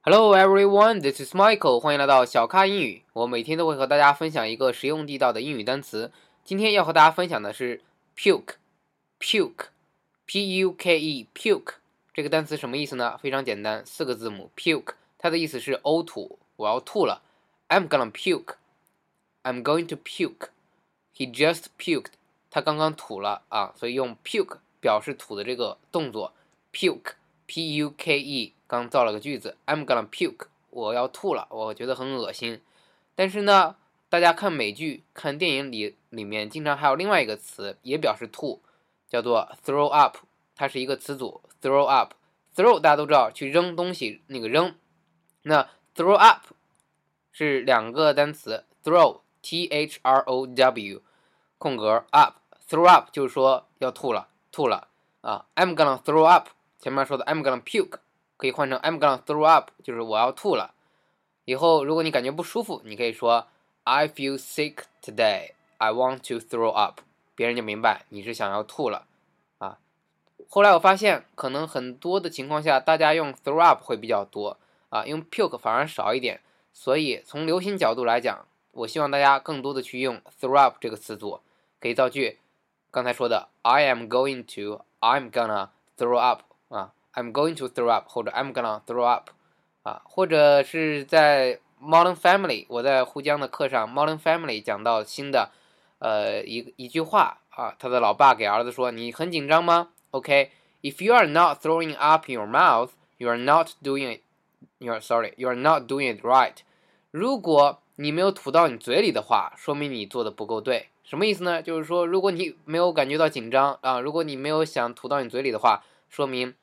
Hello everyone, this is Michael. 欢迎来到小咖英语。我每天都会和大家分享一个实用地道的英语单词。今天要和大家分享的是 puke, puke, p-u-k-e, puke 这个单词什么意思呢？非常简单，四个字母 puke，它的意思是呕吐，我要吐了。I'm gonna puke. I'm going to puke. He just puked. 他刚刚吐了啊，所以用 puke 表示吐的这个动作，puke, p-u-k-e。刚造了个句子，I'm gonna puke，我要吐了，我觉得很恶心。但是呢，大家看美剧、看电影里里面，经常还有另外一个词也表示吐，叫做 throw up，它是一个词组，throw up。throw 大家都知道，去扔东西那个扔。那 throw up 是两个单词，throw，t-h-r-o-w，空格 up，throw up 就是说要吐了，吐了啊。I'm gonna throw up，前面说的 I'm gonna puke。可以换成 I'm gonna throw up，就是我要吐了。以后如果你感觉不舒服，你可以说 I feel sick today. I want to throw up，别人就明白你是想要吐了啊。后来我发现，可能很多的情况下，大家用 throw up 会比较多啊，用 puke 反而少一点。所以从流行角度来讲，我希望大家更多的去用 throw up 这个词组，可以造句。刚才说的 I am going to，I'm gonna throw up 啊。I'm going to throw up，或者 I'm gonna throw up，啊，或者是在 Modern Family，我在沪江的课上 Modern Family 讲到新的，呃，一一句话啊，他的老爸给儿子说：“你很紧张吗？”OK，If you are not throwing up your mouth，you are not doing it，you are sorry，you are not doing it right。如果你没有吐到你嘴里的话，说明你做的不够对。什么意思呢？就是说，如果你没有感觉到紧张啊，如果你没有想吐到你嘴里的话，说明。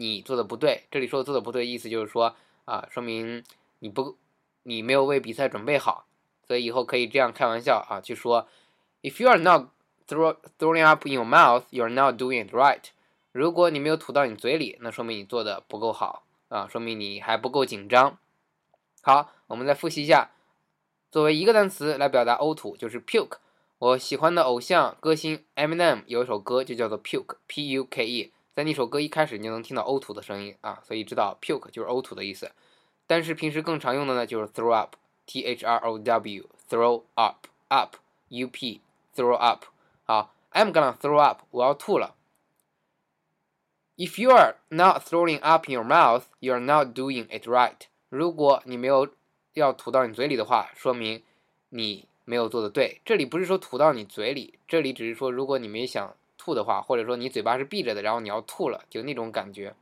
你做的不对，这里说做的不对，意思就是说啊，说明你不，你没有为比赛准备好，所以以后可以这样开玩笑啊，去说，If you are not throw throwing up in your mouth, you are not doing it right。如果你没有吐到你嘴里，那说明你做的不够好啊，说明你还不够紧张。好，我们再复习一下，作为一个单词来表达呕吐，就是 puke。我喜欢的偶像歌星 Eminem 有一首歌就叫做 Puke，P-U-K-E。在那首歌一开始你就能听到呕吐的声音啊，所以知道 puke 就是呕吐的意思。但是平时更常用的呢就是 throw up，t h r o w，throw up，up，u p，throw up。好，I'm gonna throw up，我要吐了。If you are not throwing up in your mouth, you are not doing it right。如果你没有要吐到你嘴里的话，说明你没有做的对。这里不是说吐到你嘴里，这里只是说如果你没想。吐的话，或者说你嘴巴是闭着的，然后你要吐了，就那种感觉，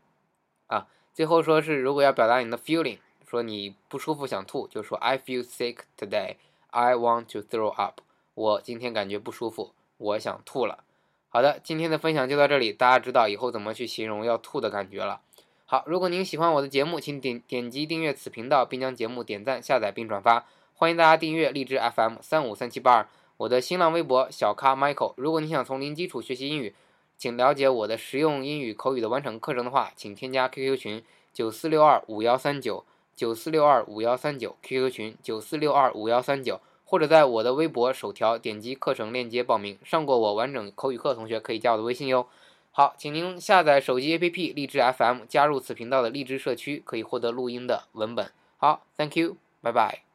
啊，最后说是如果要表达你的 feeling，说你不舒服想吐，就说 I feel sick today, I want to throw up。我今天感觉不舒服，我想吐了。好的，今天的分享就到这里，大家知道以后怎么去形容要吐的感觉了。好，如果您喜欢我的节目，请点点击订阅此频道，并将节目点赞、下载并转发。欢迎大家订阅荔枝 FM 三五三七八二。我的新浪微博小咖 Michael，如果你想从零基础学习英语，请了解我的实用英语口语的完整课程的话，请添加 QQ 群九四六二五幺三九九四六二五幺三九 QQ 群九四六二五幺三九，或者在我的微博首条点击课程链接报名。上过我完整口语课的同学可以加我的微信哟。好，请您下载手机 APP 荔枝 FM，加入此频道的荔枝社区，可以获得录音的文本。好，Thank you，拜拜。